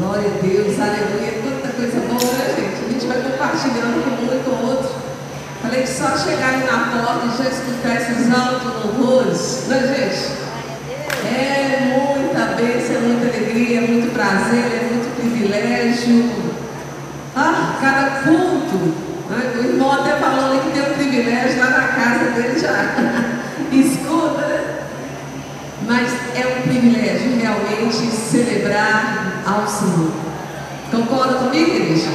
Glória a Deus, aleluia. Tanta coisa boa, né, gente? A gente vai compartilhando com um e com outro. Falei que só chegarem na porta e já escutar esses altos louvores, né, gente? É muita bênção, é muita alegria, é muito prazer, é muito privilégio. Ah, cada culto. Né? O irmão até falou ali que tem um privilégio lá na casa dele já. Escuta, né? Mas é um privilégio realmente celebrar ao Senhor. Concorda comigo, igreja?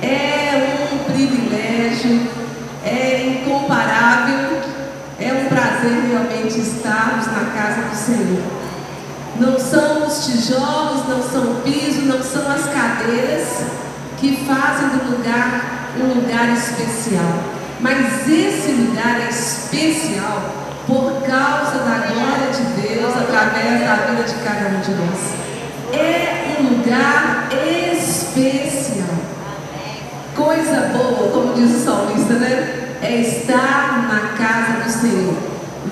É um privilégio, é incomparável, é um prazer realmente estarmos na casa do Senhor. Não são os tijolos, não são o piso, não são as cadeiras que fazem do lugar um lugar especial. Mas esse lugar é especial por causa da glória de Deus através da vida de cada um de nós. É um lugar especial. Coisa boa, como diz o salmista, né? É estar na casa do Senhor.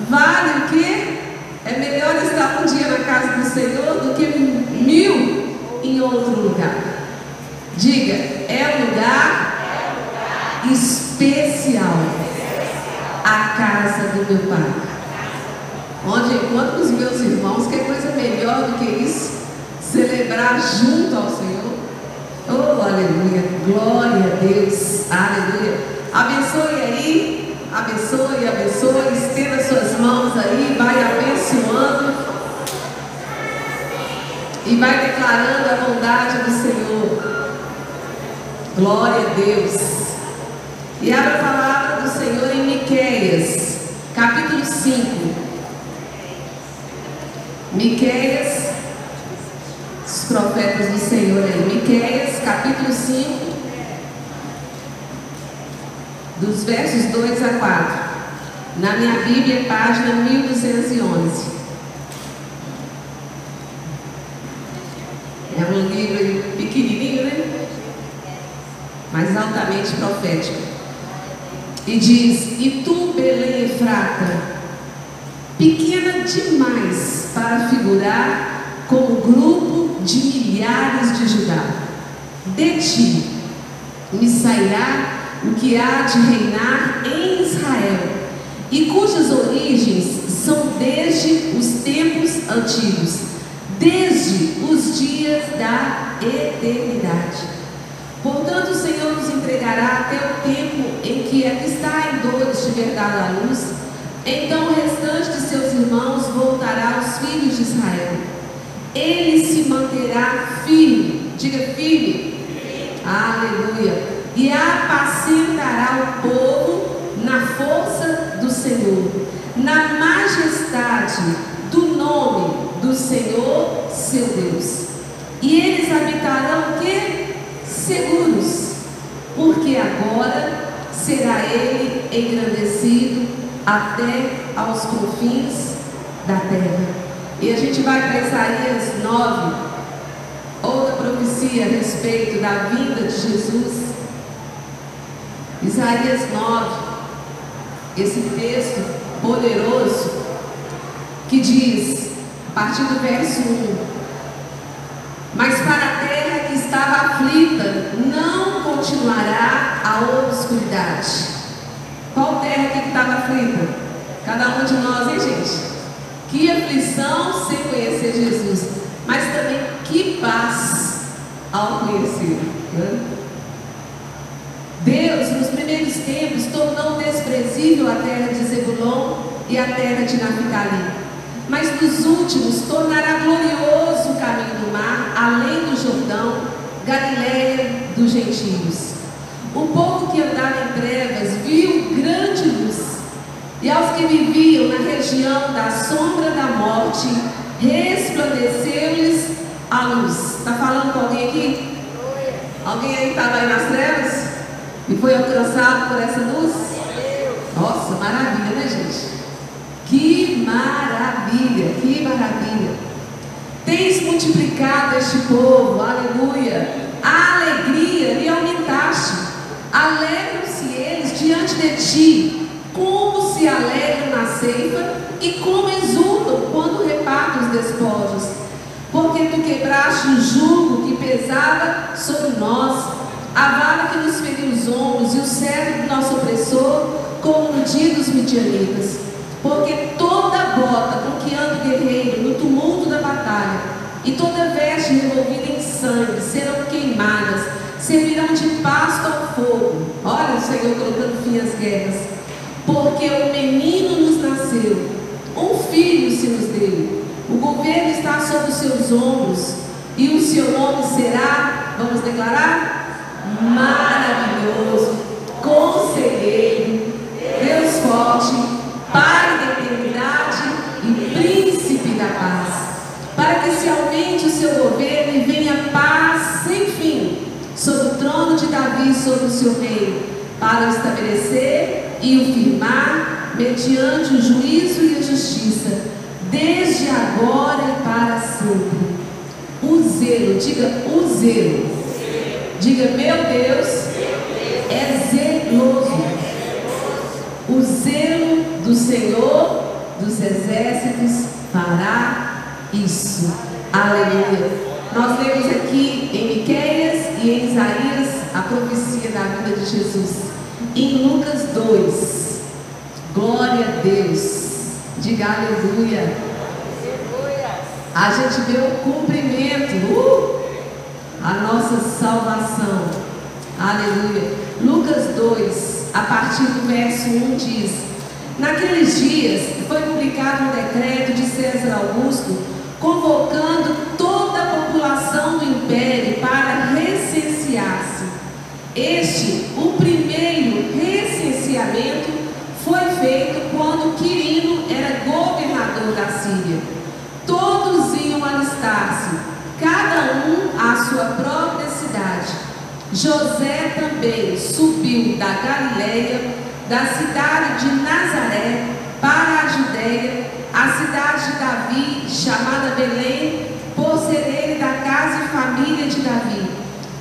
Vale o quê? É melhor estar um dia na casa do Senhor do que mil em outro lugar. Diga, é um lugar especial a casa do meu Pai. Onde encontro os meus irmãos, que coisa melhor do que isso? Celebrar junto ao Senhor. Oh, aleluia, glória a Deus, aleluia. Abençoe aí, abençoe, abençoe, estenda suas mãos aí, vai abençoando e vai declarando a bondade do Senhor. Glória a Deus. E abra a palavra do Senhor em Miqueias, capítulo 5. Miqueias, os profetas do Senhor aí. Miqueias, capítulo 5, dos versos 2 a 4. Na minha Bíblia, página 1211. É um livro pequenininho, né? Mas altamente profético. E diz: E tu, Belém Efrata, pequena demais para figurar como grupo de milhares de Judá. De ti me sairá o que há de reinar em Israel, e cujas origens são desde os tempos antigos, desde os dias da eternidade. Portanto, o Senhor nos entregará até o tempo em que a que está em dores tiver dado a luz, então o restante de seus irmãos voltará aos filhos de Israel. Ele se manterá firme, diga firme, aleluia, e apacentará o povo na força do Senhor, na majestade do nome do Senhor, seu Deus. E eles habitarão o que? Seguros, porque agora será ele engrandecido até aos confins da terra. E a gente vai para Isaías 9, outra profecia a respeito da vinda de Jesus. Isaías 9, esse texto poderoso que diz, a partir do verso 1: Mas para estava aflita, não continuará a obscuridade. Qual terra que estava aflita? Cada um de nós, hein, gente? Que aflição sem conhecer Jesus, mas também que paz ao conhecer. Né? Deus, nos primeiros tempos, tornou desprezível a terra de Zebulon e a terra de Naphtali. Mas nos últimos tornará glorioso o caminho do mar, além do Jordão, Galiléia dos gentios. O povo que andava em trevas viu grande luz, e aos que viviam na região da sombra da morte, resplandeceu-lhes a luz. Está falando com alguém aqui? Alguém aí estava aí nas trevas? E foi alcançado por essa luz? Nossa, maravilha, né, gente? Que maravilha, que maravilha. Tens multiplicado este povo, aleluia. A alegria lhe aumentaste. Alegram-se eles diante de ti, como se alegram na ceifa e como exultam quando repartem os despojos. Porque tu quebraste o jugo que vara sobre nós, a vara que nos feriu os ombros e o cetro do nosso opressor, como no dia dos midianitas. Porque toda bota com que anda o guerreiro no tumulto da batalha, e toda veste revolvida em sangue serão queimadas, servirão de pasto ao fogo. Olha o Senhor colocando fim às guerras. Porque o menino nos nasceu, um filho se nos deu. O governo está sobre os seus ombros, e o seu nome será, vamos declarar? Maravilhoso, conselheiro, o seu governo e venha paz sem fim sobre o trono de Davi e sobre o seu reino, para o estabelecer e o firmar mediante o juízo e a justiça, desde agora e para sempre. O zelo, diga o zelo. Diga, meu Deus é zeloso. O zelo do Senhor dos exércitos fará isso. Aleluia. Nós lemos aqui em Miqueias e em Isaías a profecia da vida de Jesus. Em Lucas 2, glória a Deus. Diga aleluia. A gente vê o cumprimento, uh, a nossa salvação. Aleluia. Lucas 2, a partir do verso 1 diz: Naqueles dias foi publicado um decreto de César Augusto convocando toda a população do império para recensear-se. Este, o primeiro recenseamento, foi feito quando Quirino era governador da Síria. Todos iam alistar-se, cada um à sua própria cidade. José também subiu da Galileia, da cidade de Nazaré, para a Judéia, a cidade de Davi, chamada Belém, por ser ele da casa e família de Davi,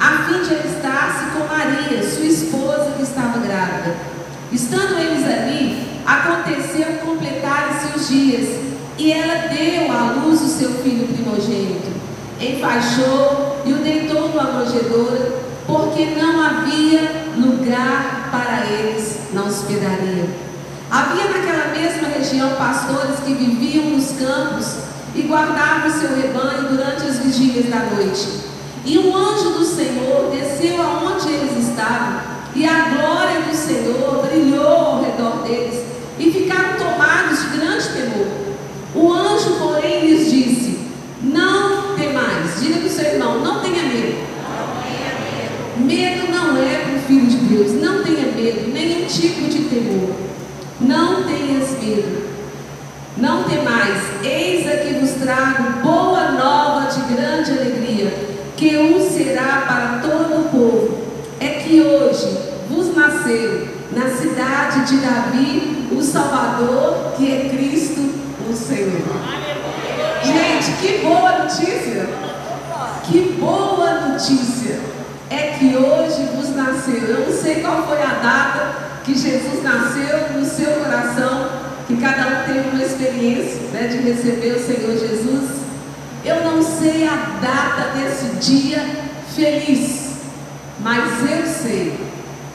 a fim de alistar-se com Maria, sua esposa, que estava grávida. Estando eles ali, aconteceu completarem-se os dias, e ela deu à luz o seu filho primogênito. Enfaixou e o deitou numa manjedoura, porque não havia lugar para eles na hospedaria. Havia naquela mesma região pastores que viviam nos campos e guardavam o seu rebanho durante as vigílias da noite. E um anjo do Senhor desceu aonde eles estavam, e a glória do Senhor brilhou ao redor deles, e ficaram tomados de grande temor. O anjo, porém, lhes disse: Não temais, diga para o seu irmão, não tenha medo. Medo não é para o filho de Deus, não tenha medo, nenhum tipo de temor. Não tenhas medo. Não temais, eis aqui vos trago boa nova de grande alegria, que um será para todo o povo. É que hoje vos nasceu na cidade de Davi o Salvador, que é Cristo o Senhor. Gente, que boa notícia! Que boa notícia! É que hoje vos nasceu. Eu não sei qual foi a data que Jesus nasceu no seu coração, que cada um teve uma experiência né, de receber o Senhor Jesus. Eu não sei a data desse dia feliz, mas eu sei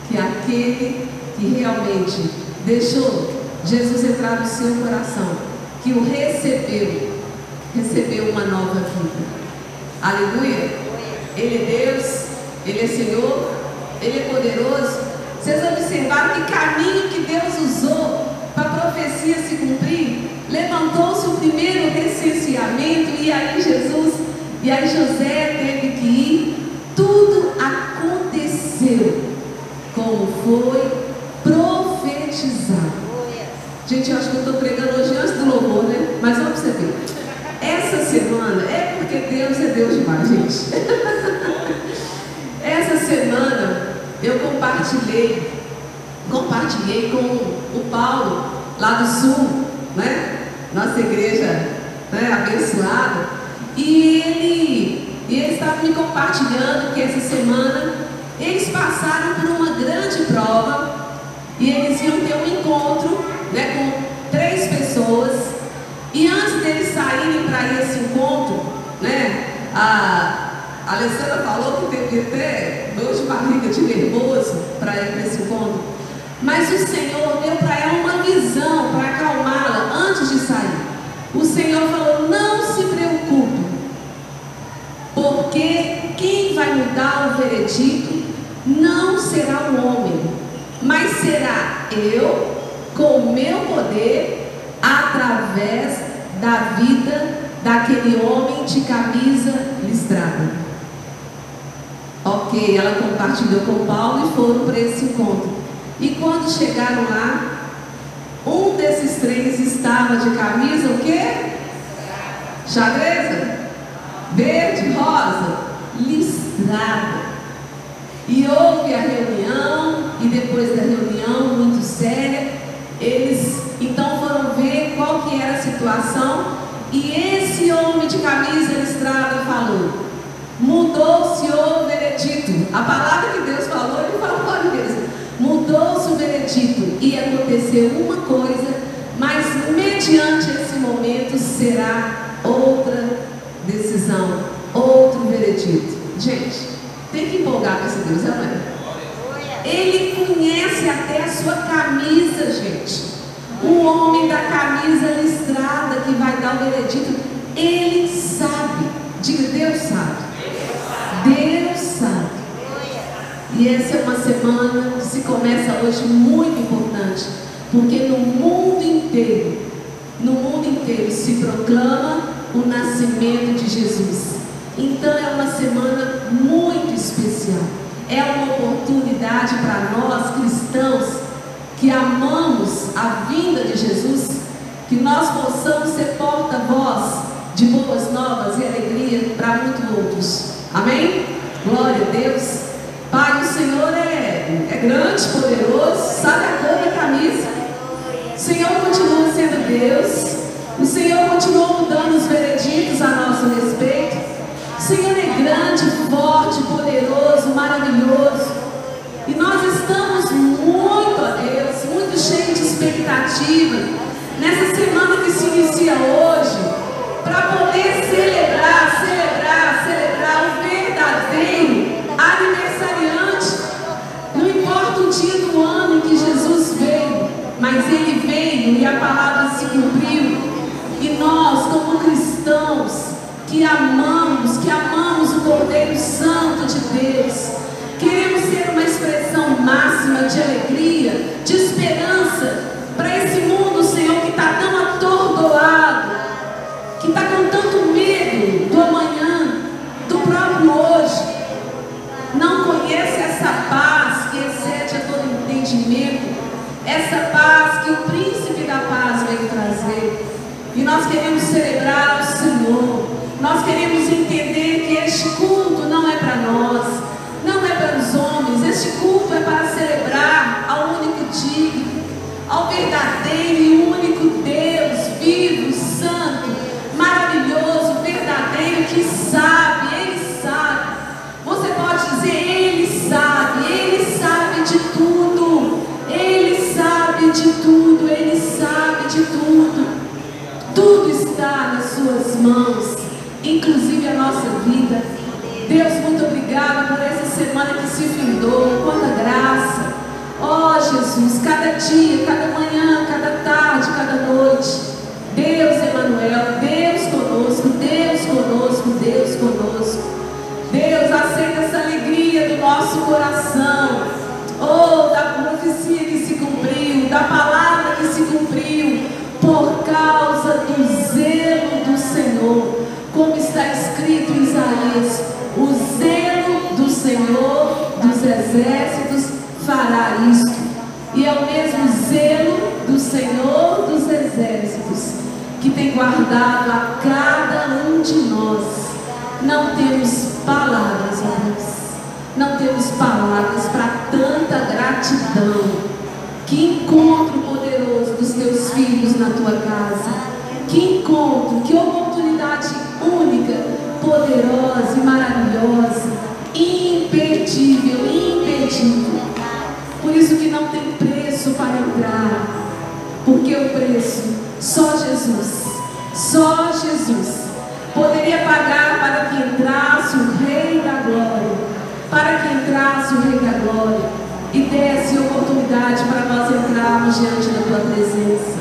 que aquele que realmente deixou Jesus entrar no seu coração, que o recebeu, recebeu uma nova vida. Aleluia! Ele é Deus, Ele é Senhor, Ele é poderoso. Vocês observaram que caminho que Deus usou para a profecia se cumprir? Levantou-se o primeiro recenseamento e aí Jesus, e aí José teve que ir. Tudo aconteceu como foi profetizado. Gente, eu acho que eu estou pregando hoje antes do louvor, né? Mas vamos perceber. Essa semana é porque Deus é Deus demais, gente. Eu compartilhei, compartilhei com o Paulo, lá do sul, né? Nossa igreja né, abençoada. E ele, ele estava me compartilhando que essa semana eles passaram por uma grande prova e eles iam ter um encontro né, com três pessoas. E antes deles saírem para esse encontro, né, a, A Alessandra falou que teve até dor de barriga de nervoso para ir para esse encontro. Mas o Senhor deu para ela uma visão para acalmá-la antes de sair. O Senhor falou: não se preocupe, porque quem vai mudar o veredito não será o homem, mas será eu, com o meu poder, através da vida daquele homem de camisa listrada. Ok, ela compartilhou com Paulo e foram para esse encontro. E quando chegaram lá, um desses três estava de camisa o quê? Xadreza? Verde, rosa, listrada. E houve a reunião, e depois da reunião muito séria, eles então foram ver qual que era a situação, e esse homem de camisa listrada A palavra que Deus falou, ele falou mesmo. Mudou-se o veredito e aconteceu uma coisa, mas mediante esse momento será outra decisão, outro veredito. Gente, tem que empolgar com esse Deus, não é? Ele conhece até a sua camisa, gente. O homem da camisa listrada que vai dar o veredito, ele sabe. Diga, Deus sabe. Deus sabe. Essa é uma semana que se começa hoje muito importante, porque no mundo inteiro, no mundo inteiro se proclama o nascimento de Jesus. Então é uma semana muito especial. É uma oportunidade para nós cristãos que amamos a vinda de Jesus, que nós possamos ser porta-voz de boas novas e alegria para muitos outros. Amém? Glória a Deus. Pai, o Senhor é, é grande, poderoso, sabe a cor da camisa. O Senhor continua sendo Deus. O Senhor continua mudando os vereditos a nosso respeito. O Senhor é grande, forte, poderoso, maravilhoso. E nós estamos muito a Deus, muito cheios de expectativa. Nessa semana que se inicia hoje, para poder celebrar, celebrar, celebrar o verdadeiro mas ele veio e a palavra se cumpriu. E nós, como cristãos, que amamos, que amamos o Cordeiro Santo de Deus, queremos ser uma expressão máxima de alegria, de esperança para esse mundo, Senhor, que está tão atordoado, E nós queremos celebrar ao Senhor, nós queremos entender que este culto não é para nós, não é para os homens, este culto é para celebrar ao único digno, ao verdadeiro e único Deus, vivo, santo, maravilhoso, verdadeiro, que sabe, Ele sabe. Você pode dizer, Ele sabe, Ele sabe de tudo, Ele sabe de tudo, Ele Suas mãos, inclusive a nossa vida. Deus, muito obrigada por essa semana que se findou, quanta graça. Ó oh, Jesus, cada dia, cada manhã, cada tarde, cada noite. Deus Emanuel, Deus conosco, Deus conosco, Deus conosco. Deus aceita essa alegria do nosso coração. Oh, da profecia que se cumpriu, da palavra que se cumpriu, por causa do zelo Senhor. Como está escrito em Isaías, o zelo do Senhor dos exércitos fará isto. E é o mesmo zelo do Senhor dos exércitos que tem guardado a cada um de nós. Não temos palavras, irmãos. Não temos palavras para tanta gratidão. Que encontro poderoso dos teus filhos na tua casa. Que encontro, que oportunidade poderosa e maravilhosa, imperdível, imperdível. Por isso que não tem preço para entrar, porque o preço só Jesus, só Jesus poderia pagar para que entrasse o Rei da Glória, para que entrasse o Rei da Glória e desse oportunidade para nós entrarmos diante da Tua presença.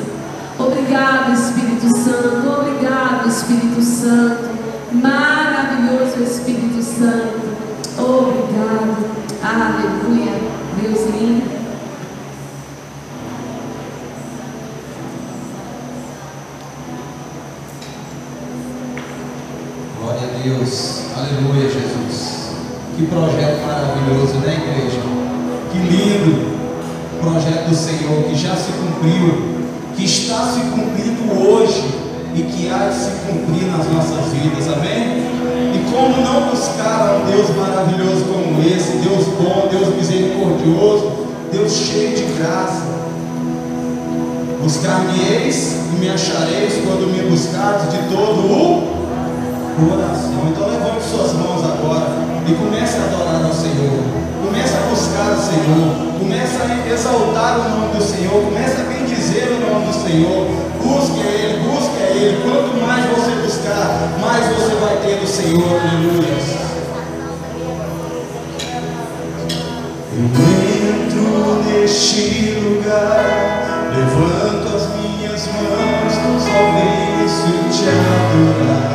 Obrigado, Espírito Santo. Obrigado, Espírito Santo. Maravilhoso Espírito Santo. Obrigado. Aleluia. Deus lindo. Glória a Deus. Aleluia, Jesus. Que projeto maravilhoso, né, igreja? Que lindo projeto do Senhor que já se cumpriu, que está se cumprindo hoje e que há de se cumprir nas nossas vidas, amém? E como não buscar um Deus maravilhoso como esse, Deus bom, Deus misericordioso, Deus cheio de graça. Buscar-me-eis e me achareis quando me buscardes de todo o coração. Então levante suas mãos agora e comece a adorar ao Senhor. Comece a buscar o Senhor. Comece a exaltar o nome do Senhor. Comece a bendizer o nome do Senhor. Busque a Ele, busque a Ele. Quanto mais você buscar, mais você vai ter do Senhor. Aleluia. Eu entro neste lugar, levanto as minhas mãos, só venço te adorar.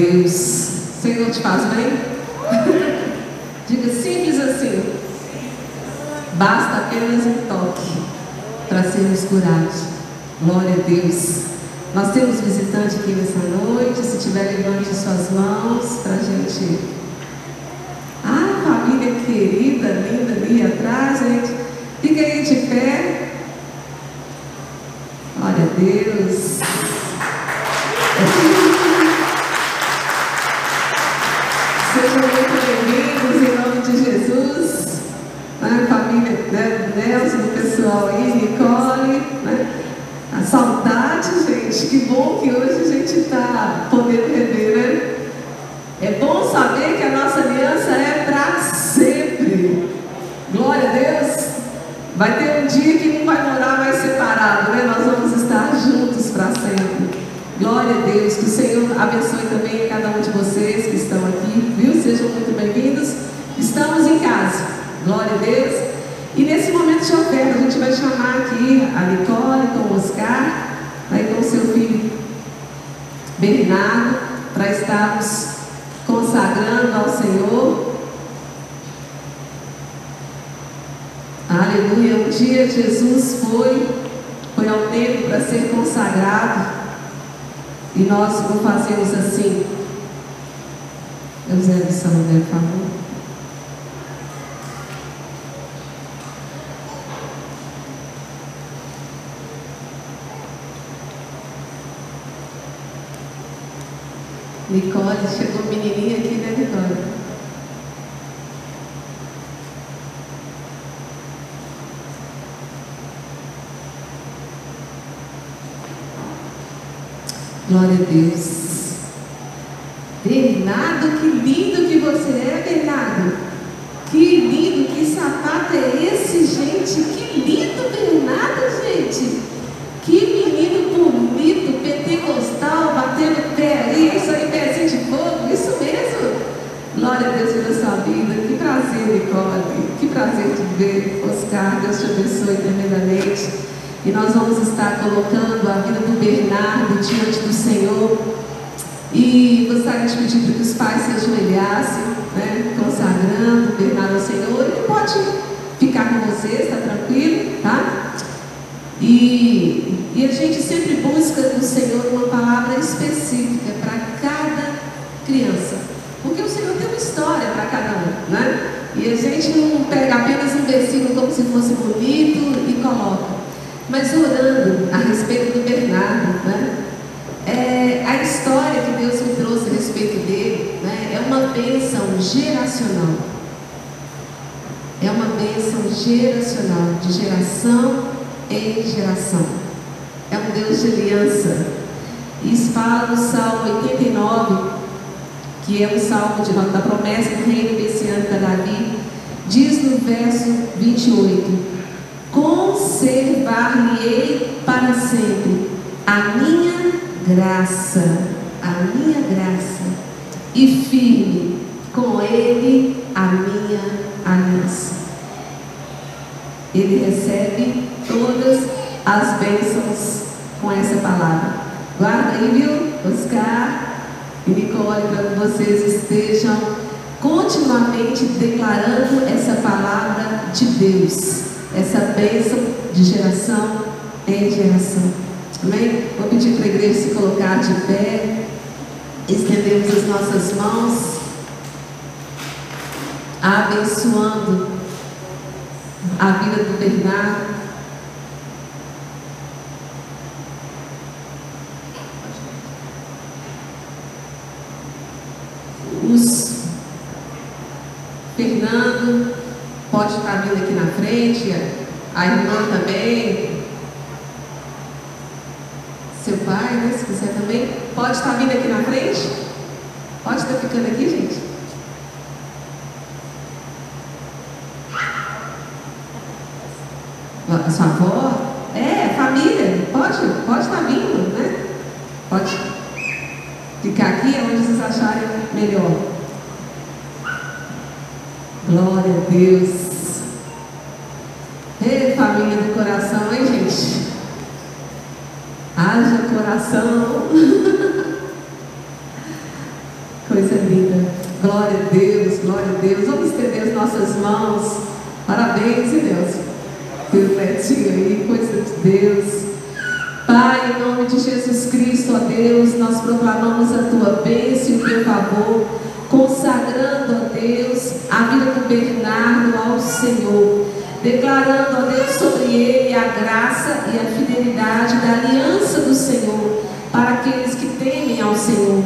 Deus. Senhor te faz bem? Diga simples assim. Basta apenas um toque para sermos curados. Glória a Deus. Nós temos visitante aqui nessa noite. Se tiver, levante suas mãos para a gente. Ah, família querida, linda ali atrás, gente. Fica aí de pé. Glória a Deus. E nós o fazemos assim. Eusébio essa mulher, por favor. Nicole, chegou menininha Glória a Deus. geracional. É uma bênção geracional, de geração em geração. É um Deus de aliança. Isso fala no Salmo 89, que é o um salmo de, da promessa do reino messiânico para Davi, diz no verso 28: Conservar-lhe-ei para sempre a minha graça, a minha graça, e firme com ele a minha aliança. Ele recebe todas as bênçãos com essa palavra. Guarda aí, viu? Oscar e Nicole, para que vocês estejam continuamente declarando essa palavra de Deus, essa bênção de geração em geração. Amém? Vou pedir para a igreja se colocar de pé, estendemos as nossas mãos abençoando a vida do Bernardo. Os Fernando pode estar vindo aqui na frente, a irmã também, seu pai, né, se quiser também, pode estar vindo aqui na frente? Pode estar ficando aqui, gente? A sua avó? É, família, pode, pode estar vindo, né? Pode ficar aqui onde vocês acharem melhor. Glória a Deus. Ei, família do coração, hein, gente? Haja coração. Coisa linda. Glória a Deus, glória a Deus. Vamos estender as nossas mãos. Parabéns, Deus. Pelo netinho aí, coisa de Deus. Pai, em nome de Jesus Cristo, ó Deus, nós proclamamos a tua bênção e o teu favor, consagrando, ó Deus, a vida do Bernardo ao Senhor declarando a Deus sobre ele a graça e a fidelidade da aliança do Senhor para aqueles que temem ao Senhor.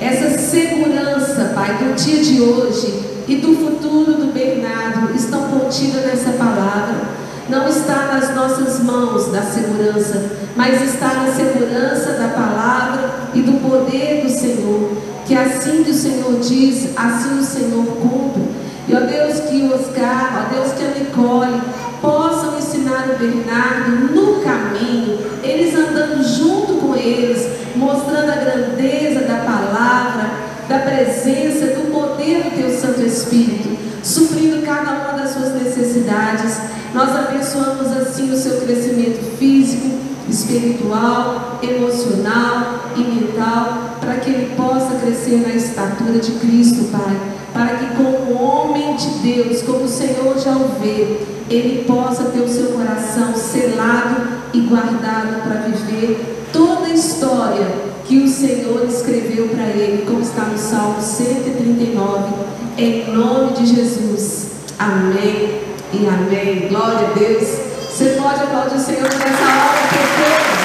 Essa segurança, Pai, do dia de hoje e do futuro do Bernardo estão contidas nessa palavra. Não está nas nossas mãos da segurança, mas está na segurança da palavra e do poder do Senhor. Que assim que o Senhor diz, assim o Senhor cumpre. E ó Deus, que o Oscar, ó Deus, que a Nicole possam ensinar o Bernardo no caminho, eles andando junto com eles, mostrando a grandeza da palavra, da presença, do poder do Teu Santo Espírito, suprindo cada uma das suas necessidades. Nós abençoamos assim o seu crescimento físico, espiritual, emocional e mental, para que ele possa crescer na estatura de Cristo, Pai. Para que como homem de Deus, como o Senhor já o vê, ele possa ter o seu coração selado e guardado para viver toda a história que o Senhor escreveu para ele, como está no Salmo 139, em nome de Jesus. Amém e amém. Glória a Deus. Você pode aplaudir o Senhor nessa hora, perfeita.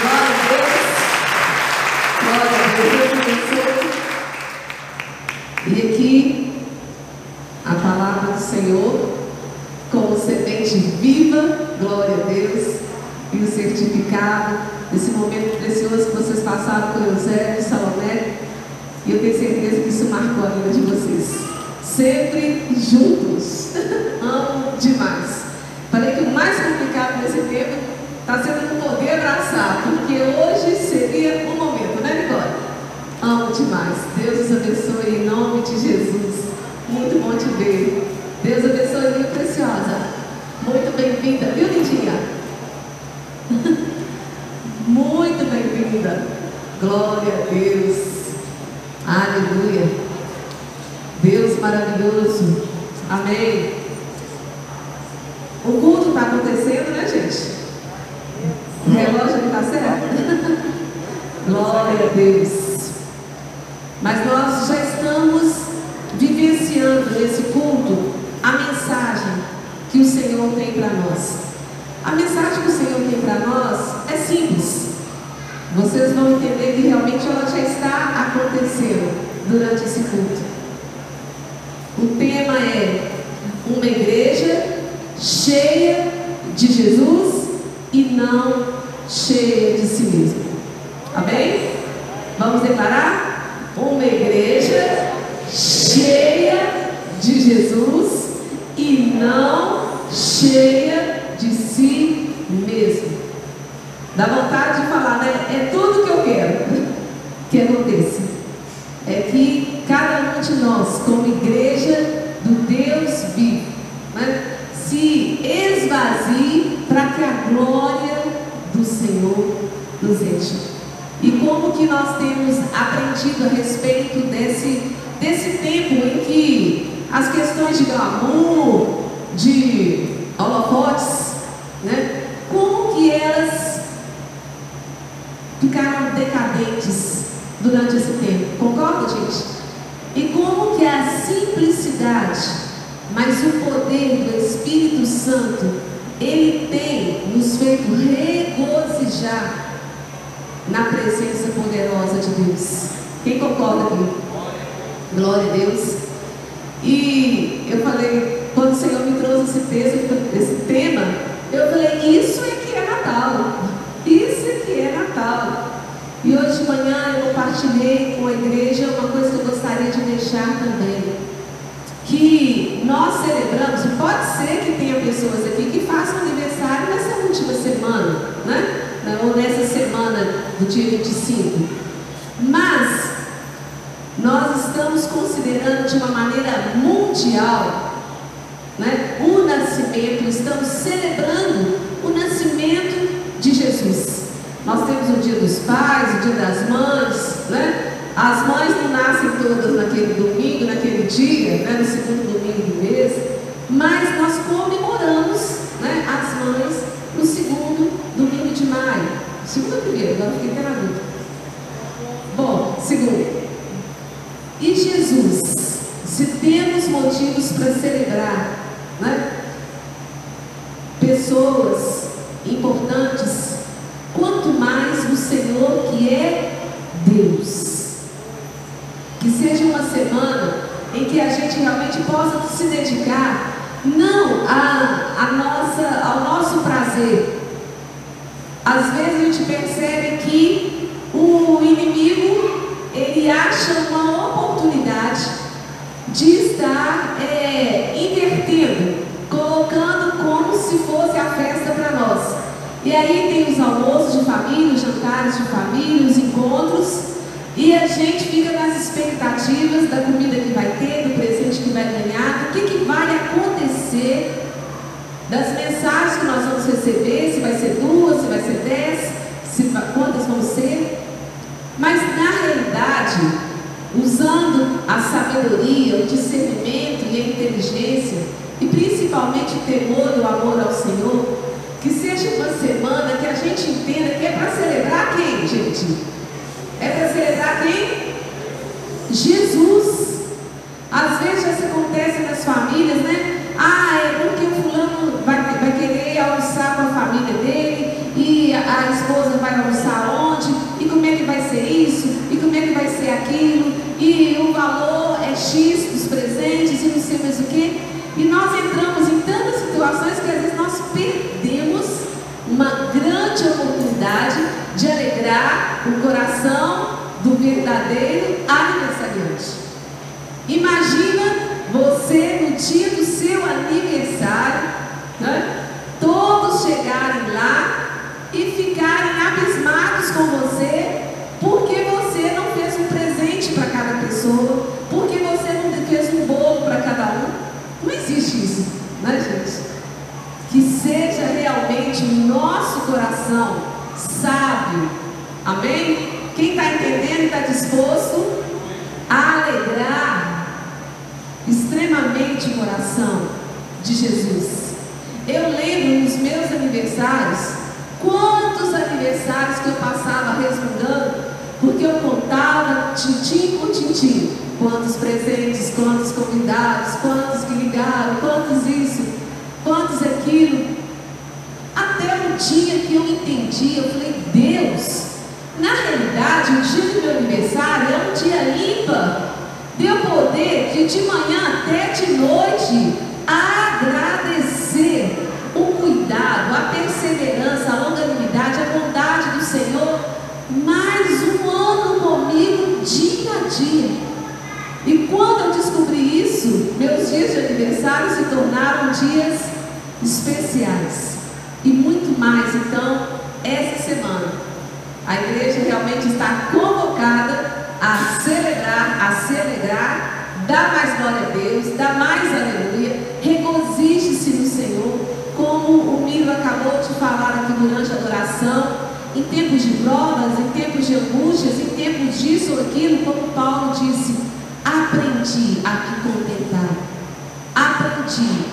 Glória a Deus. Glória a Deus. E aqui, a palavra do Senhor, como semente viva, glória a Deus, e o certificado desse momento precioso que vocês passaram com Eusébio e Salomé. E eu tenho certeza que isso marcou a vida de vocês. Sempre juntos. Demais. Falei que o mais complicado nesse tempo está sendo poder abraçar, porque hoje seria o momento, né, Nicole? Amo demais. Deus os abençoe em nome de Jesus. Muito bom te ver. Deus abençoe, minha preciosa. Muito bem-vinda, viu, Lindinha? Muito bem-vinda. Glória a Deus. Aleluia. Deus maravilhoso. Amém. O culto está acontecendo, né, gente? O relógio está certo? Glória a Deus. Mas nós já estamos vivenciando nesse culto a mensagem que o Senhor tem para nós. A mensagem que o Senhor tem para nós é simples. Vocês vão entender que realmente ela já está acontecendo durante esse culto. O tema é uma igreja cheia de Jesus e não cheia de si mesmo. Amém? Vamos declarar? uma igreja cheia de Jesus e não cheia de si mesmo. Dá vontade de falar, né? É tudo que eu quero que aconteça. É que cada um de nós, como igreja do Deus vivo, né, se esvazie para que a glória do Senhor nos enche. E como que nós temos aprendido a respeito desse, desse tempo em que as questões de glamour, de holofotes, né? Como que elas ficaram decadentes durante esse tempo? Concorda, gente? E como que a simplicidade, mas o poder do Espírito Santo, ele tem nos feito regozijar na presença poderosa de Deus. Quem concorda aqui? Glória a Deus. E eu falei, realidade, usando a sabedoria, o discernimento e a inteligência, e principalmente o temor e o amor ao Senhor, que seja uma semana que a gente entenda que é para celebrar quem, gente? É para celebrar quem? Jesus. Às vezes já se acontece nas famílias, né? Ah, é porque o fulano vai, vai querer almoçar com a família dele e a, a esposa vai almoçar onde? E como é que vai ser isso? E como é que vai ser aquilo? E o valor é X dos presentes e não sei mais o que. E nós entramos em tantas situações que às vezes nós perdemos uma grande oportunidade de alegrar o coração do verdadeiro aniversariante. Imagina você no dia do seu aniversário, né? todos chegarem lá e ficarem abismados com você porque você não fez um presente para cada pessoa, porque você não fez um bolo para cada um. Não existe isso, né, gente? Que seja realmente o nosso coração sábio, amém? Quem está entendendo está disposto a alegrar extremamente o coração de Jesus. Eu lembro nos meus aniversários, quantos aniversários que eu passava resmungando, porque eu contava tintim por tintim, quantos presentes, quantos convidados, quantos que ligaram, quantos isso, quantos aquilo. Até o dia que eu entendi, eu falei, Deus, na realidade, o dia do meu aniversário é um dia ímpar. Deu poder de manhã até de noite agradecer o cuidado, a perseverança, a longanimidade, a bondade do Senhor. Mais um ano comigo, dia a dia. E quando eu descobri isso, meus dias de aniversário se tornaram dias especiais. E muito mais, então, essa semana. A igreja realmente está convocada a celebrar, a celebrar, dar mais glória a Deus, dar mais aleluia, regozije-se no Senhor, como o Miro acabou de falar aqui durante a adoração, em tempos de provas, em tempos de angústias, em tempos disso ou aquilo, como Paulo disse, aprendi a me contentar. Aprendi,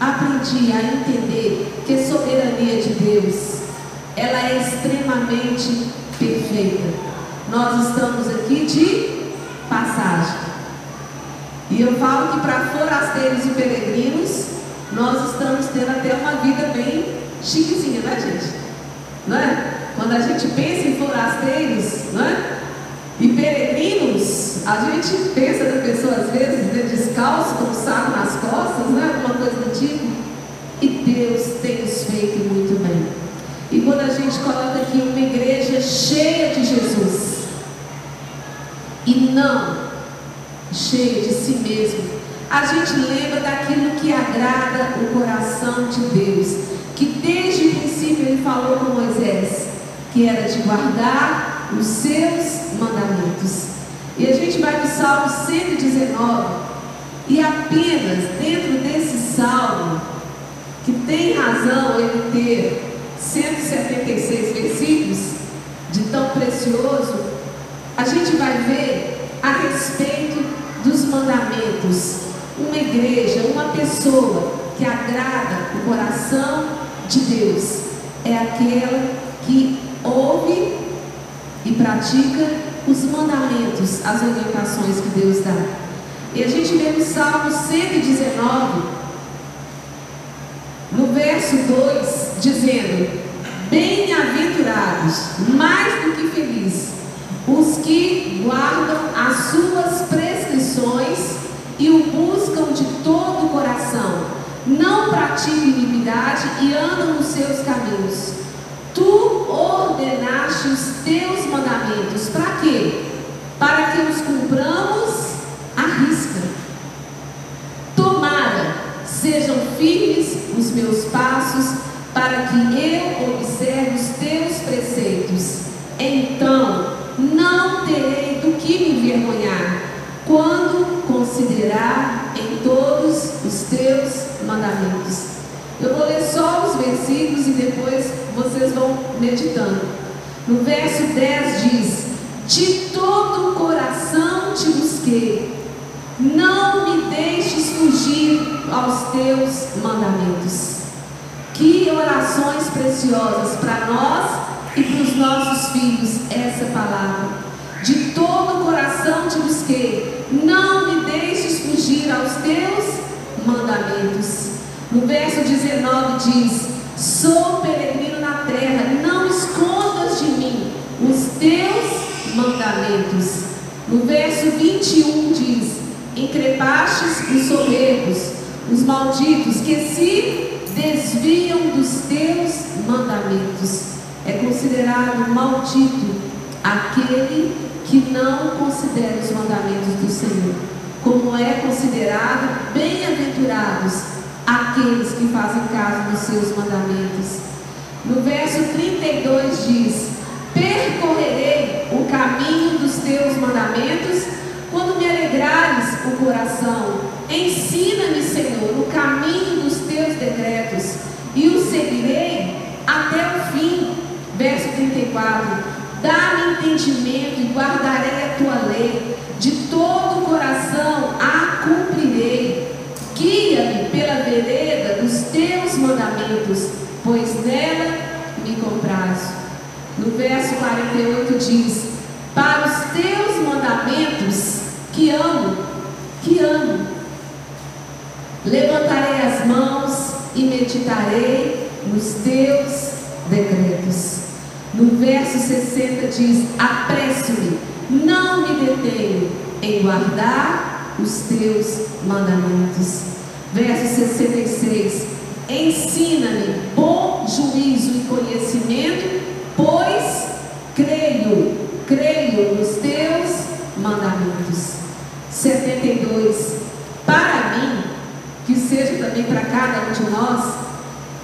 aprendi a entender que a soberania de Deus, ela é extremamente perfeita. Nós estamos aqui de passagem. E eu falo que para forasteiros e peregrinos, nós estamos tendo até uma vida bem chiquezinha, né, gente? Não é? Quando a gente pensa em forasteiros, não é? E peregrinos, a gente pensa na pessoa às vezes né, descalço, com um saco nas costas, né? Alguma coisa do tipo. E Deus tem nos feito muito bem. E quando a gente coloca aqui uma igreja cheia de Jesus, e não cheia de si mesmo, a gente lembra daquilo que agrada o coração de Deus, que desde o princípio ele falou com Moisés, que era de guardar os seus mandamentos. E a gente vai no Salmo 119, e apenas dentro desse salmo, que tem razão ele ter 176 versículos, de tão precioso, a gente vai ver a respeito dos mandamentos. Uma igreja, uma pessoa que agrada o coração de Deus é aquela que ouve e pratica os mandamentos, as orientações que Deus dá. E a gente vê no Salmo 119, no verso 2, dizendo: Bem-aventurados, mais do que felizes, os que guardam as suas e o buscam de todo o coração, não praticam iniquidade e andam nos seus caminhos. Tu ordenaste os teus mandamentos, para quê? Para que os cumpramos à risca. Tomara sejam firmes os meus passos, para que eu observe os teus preceitos. Então não terei do que me envergonhar, quando considerar em todos os teus mandamentos. Eu vou ler só os versículos e depois vocês vão meditando. No verso 10 diz: De todo o coração te busquei, não me deixes fugir aos teus mandamentos. Que orações preciosas para nós e para os nossos filhos essa palavra. De todo o coração te busquei, não me deixes fugir aos teus mandamentos. No verso 19 diz: Sou peregrino na terra, não escondas de mim os teus mandamentos. No verso 21 diz: Encrepastes os soberbos, os malditos que se desviam dos teus mandamentos. É considerado maldito aquele que não considera os mandamentos do Senhor, como é considerado bem-aventurados aqueles que fazem caso dos seus mandamentos. No verso 32 diz: Percorrerei o caminho dos teus mandamentos quando me alegrares o coração. Ensina-me, Senhor, o caminho dos teus decretos e o seguirei até o fim. Verso 34: Dá-me entendimento e guardarei a tua lei, de todo o coração a cumprirei. Guia-me pela vereda dos teus mandamentos, pois nela me compraz. No verso 48 diz: Para os teus mandamentos que amo, que amo, levantarei as mãos e meditarei nos teus decretos. No verso 60 diz: Apresso-me, não me detenho em guardar os teus mandamentos. Verso 66. Ensina-me bom juízo e conhecimento, pois creio, creio nos teus mandamentos. 72. Para mim, que seja também para cada um de nós,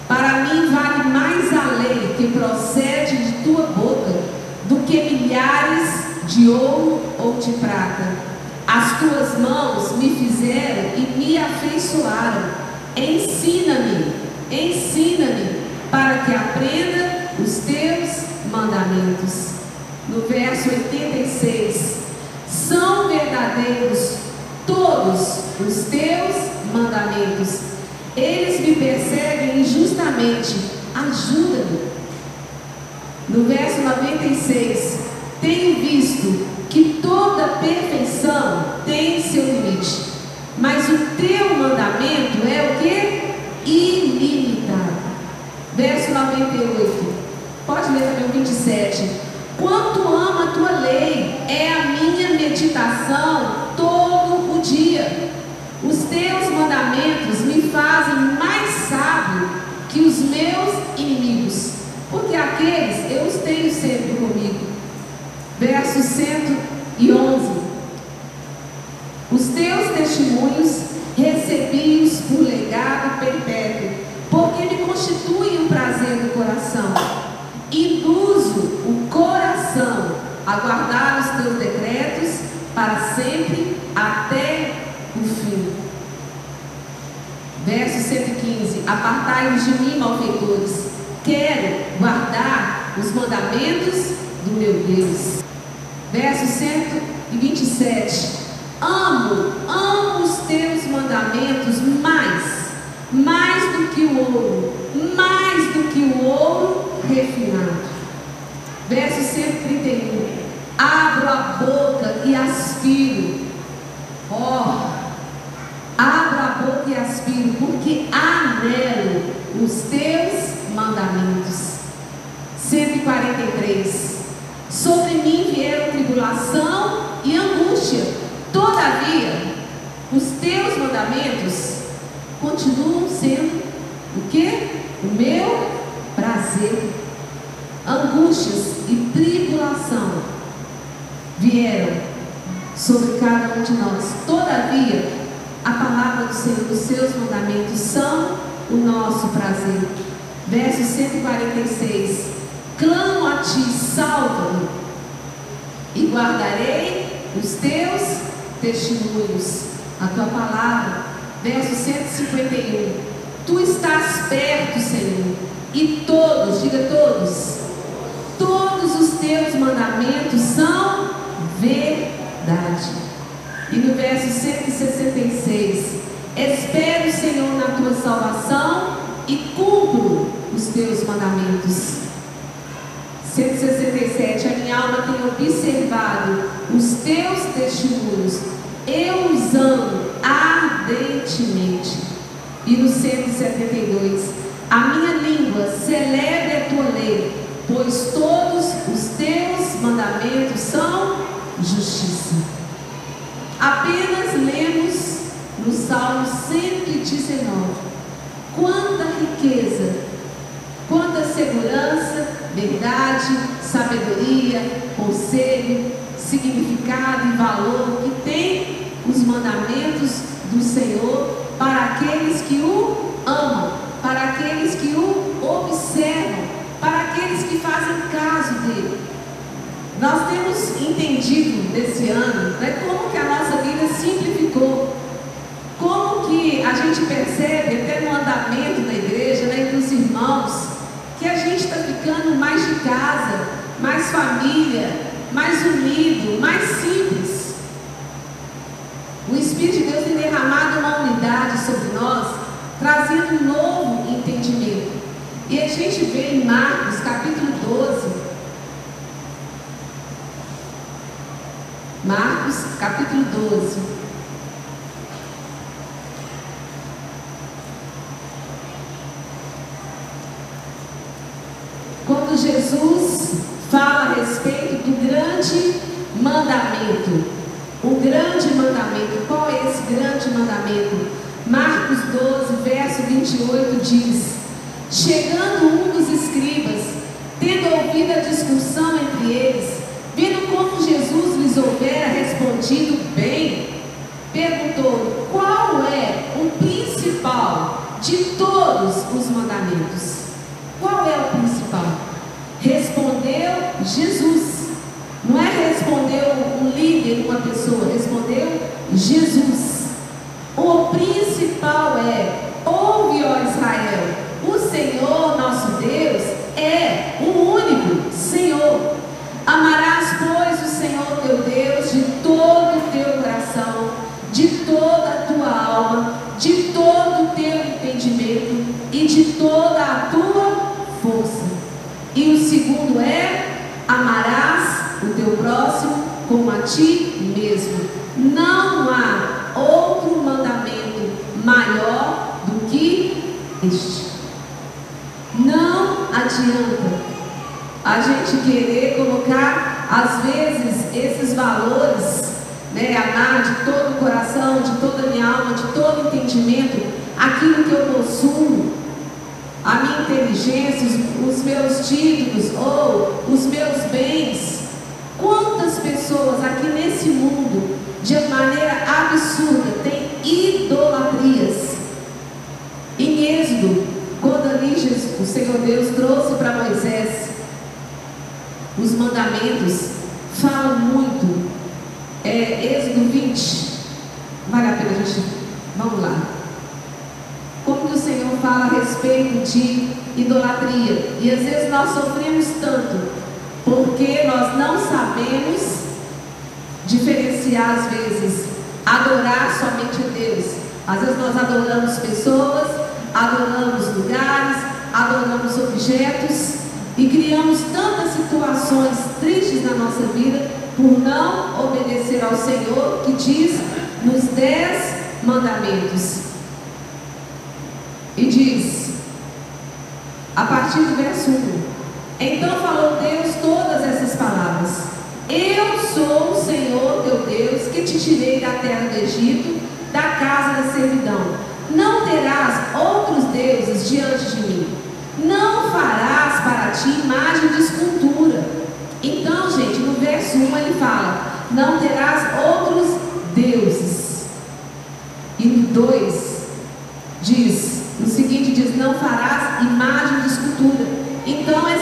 para mim vale mais a lei que procede de tua boca do que milhares de ouro ou de prata as tuas mãos me fizeram e me afeiçoaram. Ensina-me, ensina-me, para que aprenda os teus mandamentos. No verso 86, são verdadeiros todos os teus mandamentos. Eles me perseguem injustamente. Ajuda-me. No verso 96, tenho visto que toda perfeição tem seu limite, mas o teu mandamento é o que? Ilimitado. Verso 98, pode ler também o 27. Quanto amo a tua lei, é a minha meditação todo o dia. Os teus mandamentos me fazem mais sábio que os meus inimigos, porque aqueles eu os tenho sempre comigo. Verso 111: Os teus testemunhos recebi-os por legado perpétuo, porque me constituem um prazer do coração. Induzo o coração a guardar os teus decretos para sempre até o fim. Verso 115: Apartai-vos de mim, malfeitores. Quero guardar os mandamentos do aqueles que o observam, para aqueles que fazem caso dele. Nós temos entendido nesse ano né, como que a nossa vida simplificou, como que a gente percebe até no andamento da igreja, né, entre os irmãos, que a gente está ficando mais de casa, mais família, mais unido, mais simples. O Espírito de Deus tem derramado uma unidade sobre nós, trazendo um novo entendimento. E a gente vê em Marcos capítulo 12, Marcos, capítulo 12. Quando Jesus fala a respeito do grande mandamento, o grande mandamento, qual é esse grande mandamento? Marcos 12, verso 28 diz: Chegando Vamos lá. Como que o Senhor fala a respeito de idolatria? E às vezes nós sofremos tanto porque nós não sabemos diferenciar, às vezes, adorar somente Deus. Às vezes nós adoramos pessoas, adoramos lugares, adoramos objetos e criamos tantas situações tristes na nossa vida por não obedecer ao Senhor que diz nos dez mandamentos. E diz, a partir do verso 1: Então falou Deus todas essas palavras: Eu sou o Senhor teu Deus que te tirei da terra do Egito, da casa da servidão. Não terás outros deuses diante de mim. Não farás para ti imagem de escultura. Então, gente, no verso 1 ele fala: Não terás outros deuses. E no 2 diz: No seguinte diz: Não farás imagem de escultura. Então é,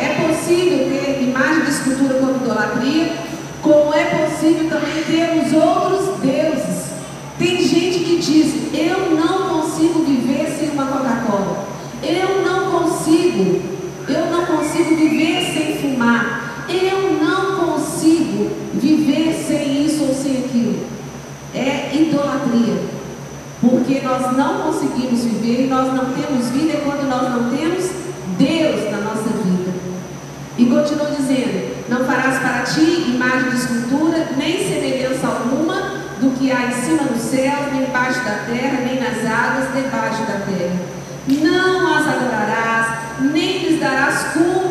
é possível ter imagem de escultura como idolatria, como é possível também termos outros deuses. Tem gente que diz: Eu não consigo viver sem uma Coca-Cola. Eu não consigo, Porque nós não conseguimos viver e nós não temos vida quando nós não temos Deus na nossa vida. E continua dizendo: Não farás para ti imagem de escultura, nem semelhança alguma do que há em cima do céu, nem embaixo da terra, nem nas águas debaixo da terra não as adorarás, nem lhes darás culto,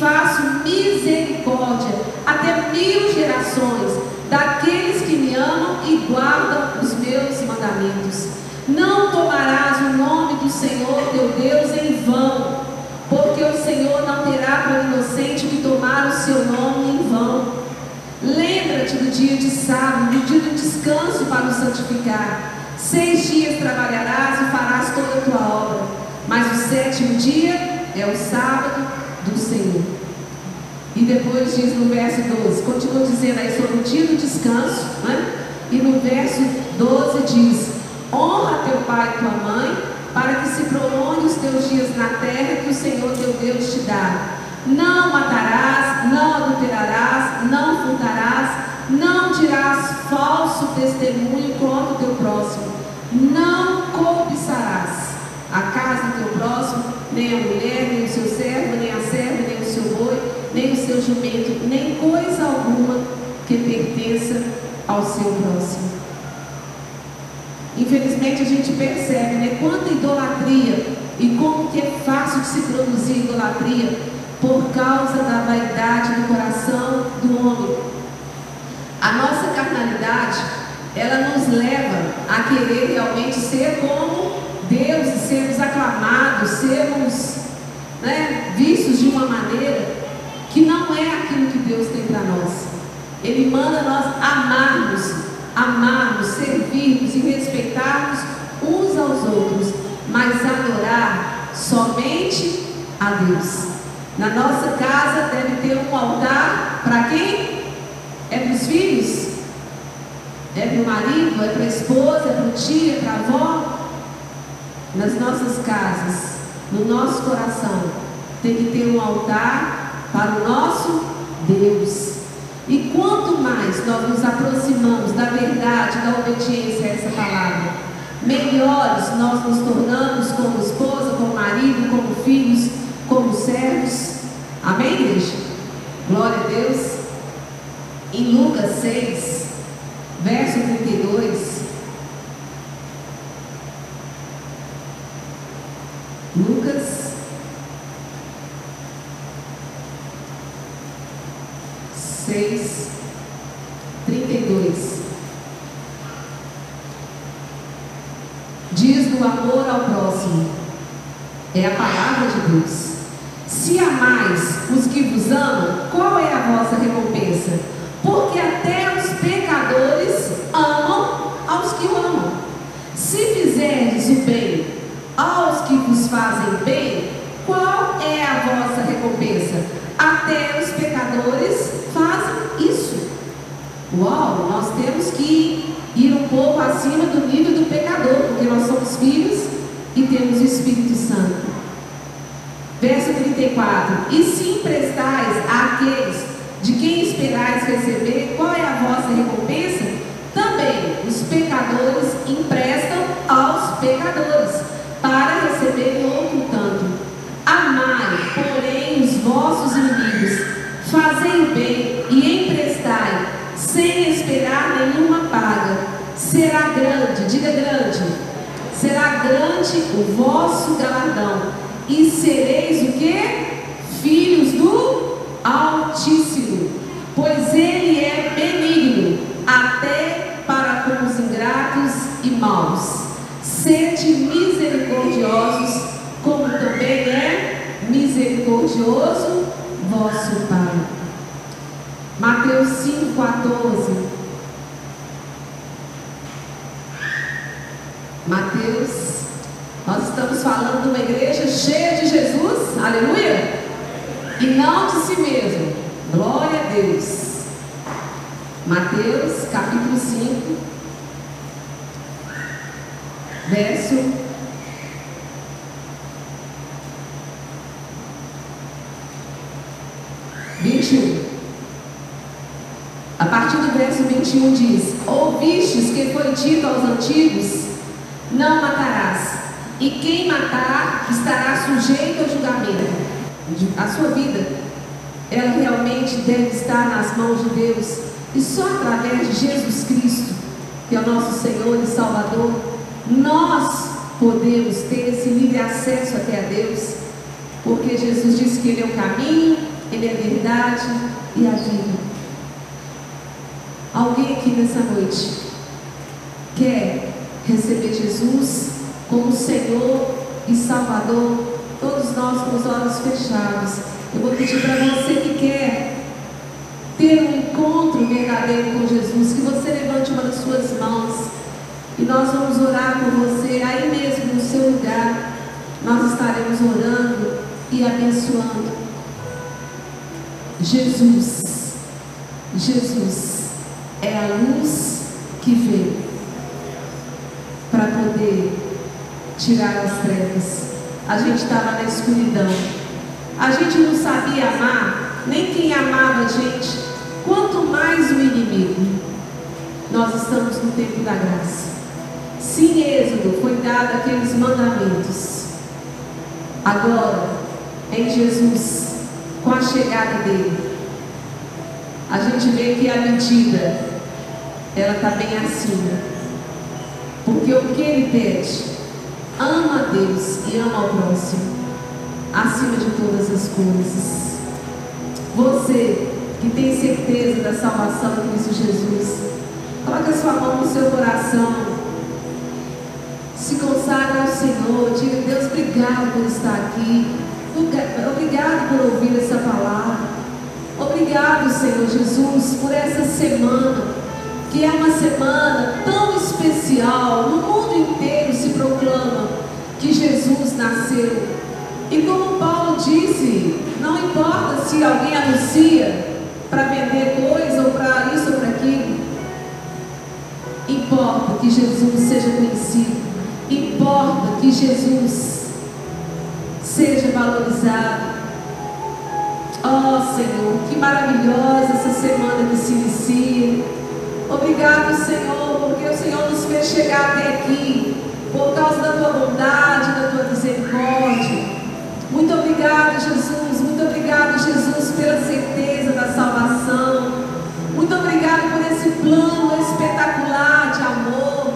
faço misericórdia até mil gerações daqueles que me amam e guardam os meus mandamentos. Não tomarás o nome do Senhor teu Deus em vão porque o Senhor não terá para o inocente que tomar o seu nome em vão. Lembra-te do dia de sábado, do dia do descanso para o santificar. Seis dias trabalharás e farás toda a tua obra, mas o sétimo dia é o sábado do Senhor. E depois diz no verso 12, continua dizendo aí sobre o dia do descanso, né? e no verso 12 diz: Honra teu pai e tua mãe para que se prolongue os teus dias na terra que o Senhor teu Deus te dá. Não matarás, não adulterarás, não furtarás, não dirás falso testemunho contra o teu próximo, não cobiçarás casa do teu próximo, nem a mulher, nem o seu servo, nem a serva, nem o seu boi, nem o seu jumento, nem coisa alguma que pertença ao seu próximo. Infelizmente a gente percebe né, quanta idolatria e como que é fácil de se produzir idolatria por causa da vaidade do coração do homem. A nossa carnalidade, ela nos leva a querer realmente ser como Deus, sermos aclamados, sermos né, vistos de uma maneira que não é aquilo que Deus tem para nós. Ele manda nós amarmos amarmos, servirmos e respeitarmos uns aos outros, mas adorar somente a Deus. Na nossa casa deve ter um altar para quem? É para os filhos? É para o marido, é para a esposa, é para o tio, é para a avó? Nas nossas casas, no nosso coração, tem que ter um altar para o nosso Deus. E quanto mais nós nos aproximamos da verdade, da obediência a essa palavra, melhores nós nos tornamos como esposa, como marido, como filhos, como servos. Amém, igreja? Glória a Deus. Em Lucas 6, verso 32. Lucas 6, 32. Diz do amor ao próximo. É a palavra de Deus. Se amais os que vos amam, qual é a vossa recompensa? Porque até os pecadores amam aos que o amam. Se fizerdes o bem aos que vos fazem bem, qual é a vossa recompensa? Até os pecadores fazem isso. Uau, nós temos que ir um pouco acima do nível do pecador, porque nós somos filhos e temos o Espírito Santo. Verso 34: E se emprestais àqueles de quem esperais receber, qual é a vossa recompensa? Também os pecadores emprestam aos pecadores, para receberem outro tanto. Amai, porém, os vossos inimigos, fazei o bem e emprestai, sem esperar nenhuma paga. Será grande, diga grande, será grande o vosso galardão, e sereis o que? Filhos do Altíssimo, pois Ele é benigno até para com os ingratos e maus. Sede misericordiosos, como também é misericordioso vosso Pai. Mateus 5,14. Mateus, nós estamos falando de uma igreja cheia de Jesus, aleluia, e não de si mesmo. Glória a Deus. Mateus capítulo 5, verso vinte e um. A partir do verso 21 diz: Ouvistes que foi dito aos antigos: Não matarás, e quem matar estará sujeito ao julgamento. A sua vida, ela realmente deve estar nas mãos de Deus, e só através de Jesus Cristo, que é o nosso Senhor e Salvador, nós podemos ter esse livre acesso até a Deus, porque Jesus disse que Ele é o caminho, Ele é a verdade e a vida. Alguém aqui nessa noite quer receber Jesus como Senhor e Salvador? Todos nós com os olhos fechados. Eu vou pedir para você que quer ter um encontro verdadeiro com Jesus, que você levante uma das suas mãos e nós vamos orar por você aí mesmo no seu lugar. Nós estaremos orando e abençoando. Jesus, Jesus é a luz que veio para poder tirar as trevas. A gente estava na escuridão. A gente não sabia amar, nem quem amava a gente, quanto mais o inimigo. Nós estamos no tempo da graça. Sim, Êxodo foi dado aqueles mandamentos. Agora, em Jesus, com a chegada dele, a gente vê que a medida ela está bem acima. Porque o que ele pede? Ama a Deus e ama ao próximo, acima de todas as coisas. Você que tem certeza da salvação em Cristo Jesus, coloque a sua mão no seu coração. Se consagra ao Senhor, diga Deus, obrigado por estar aqui. Obrigado por ouvir essa palavra. Obrigado, Senhor Jesus, por essa semana, que é uma semana tão especial. No mundo inteiro se proclama que Jesus nasceu. E como Paulo disse, não importa se alguém anuncia para vender coisa ou para isso ou para aquilo. Importa que Jesus seja conhecido. Importa que Jesus seja valorizado. Oh Senhor, que maravilhosa essa semana que se inicia. Obrigado, Senhor, porque o Senhor nos fez chegar até aqui por causa da tua bondade, da tua misericórdia. Muito obrigado, Jesus. Muito obrigado, Jesus, pela certeza da salvação. Muito obrigado por esse plano espetacular de amor.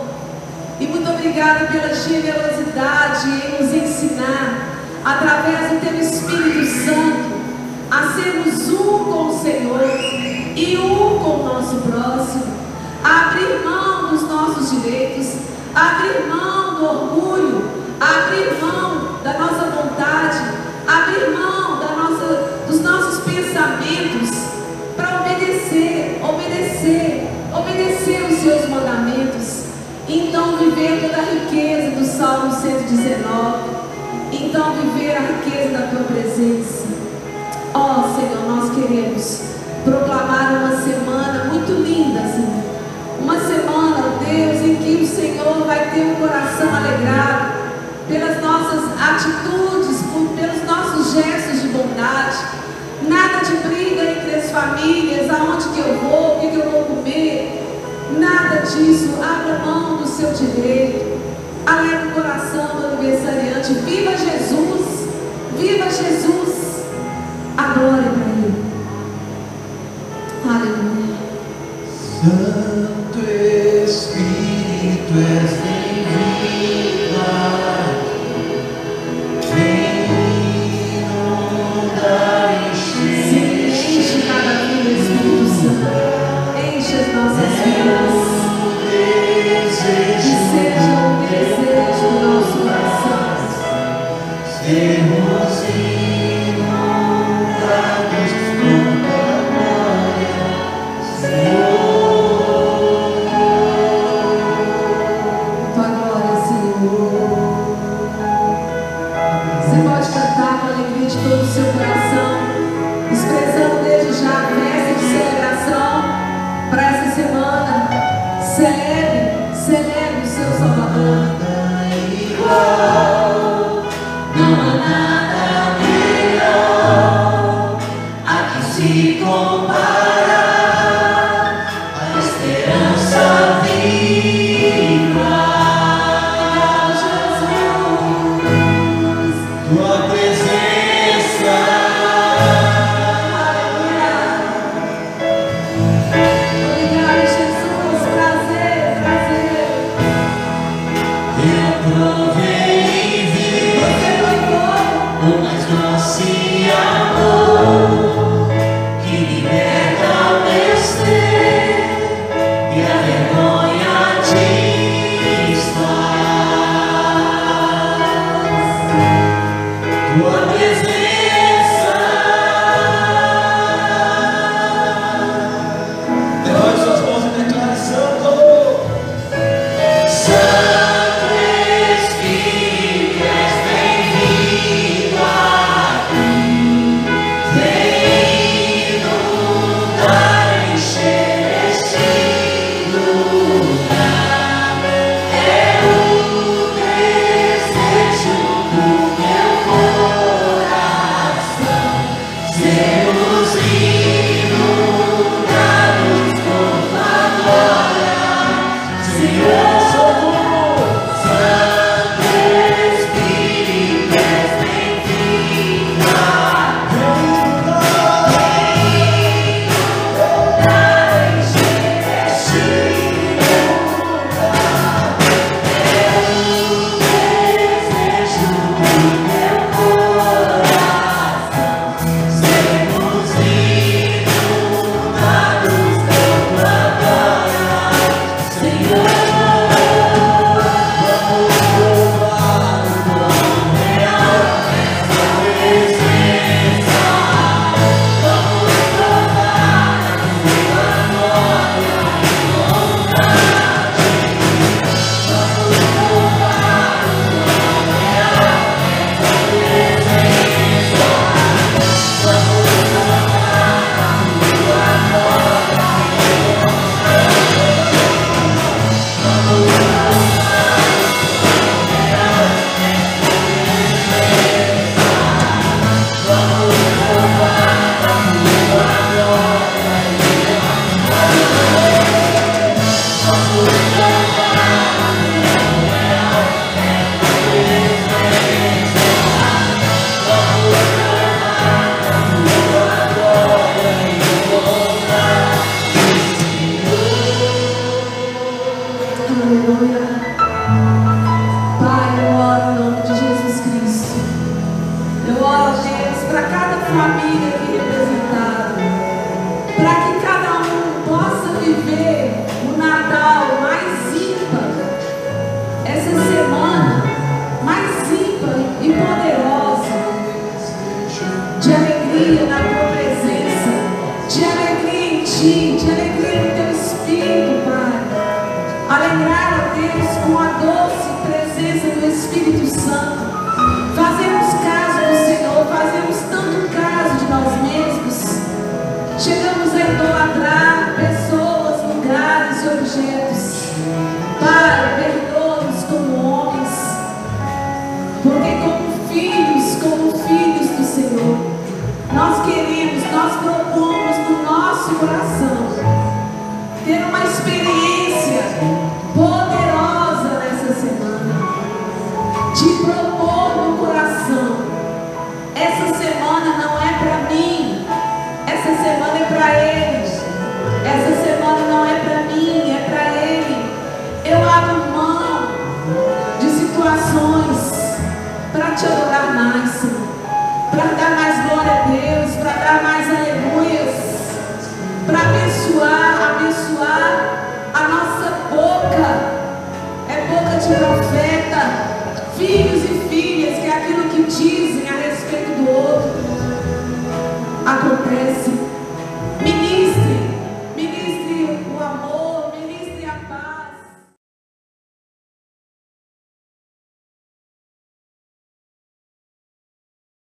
E muito obrigado pela generosidade em nos ensinar, através do teu Espírito Santo, a sermos um com o Senhor e um com o nosso próximo, abrir mão dos nossos direitos, abrir mão do orgulho, abrir mão da nossa vontade, abrir mão da nossa, dos nossos pensamentos para obedecer, obedecer, obedecer os seus mandamentos. Então viver toda a riqueza do Salmo 119. Então viver a riqueza da tua presença. Ó oh, Senhor, nós queremos proclamar uma semana muito linda, Senhor. Uma semana, Deus, em que o Senhor vai ter um coração alegrado pelas nossas atitudes, por, pelos nossos gestos de bondade. Nada de briga entre as famílias, aonde que eu vou, o que, que eu vou comer. Nada disso. Abra mão do seu direito. Alegre o coração do aniversariante. Viva Jesus! Viva Jesus! A glória para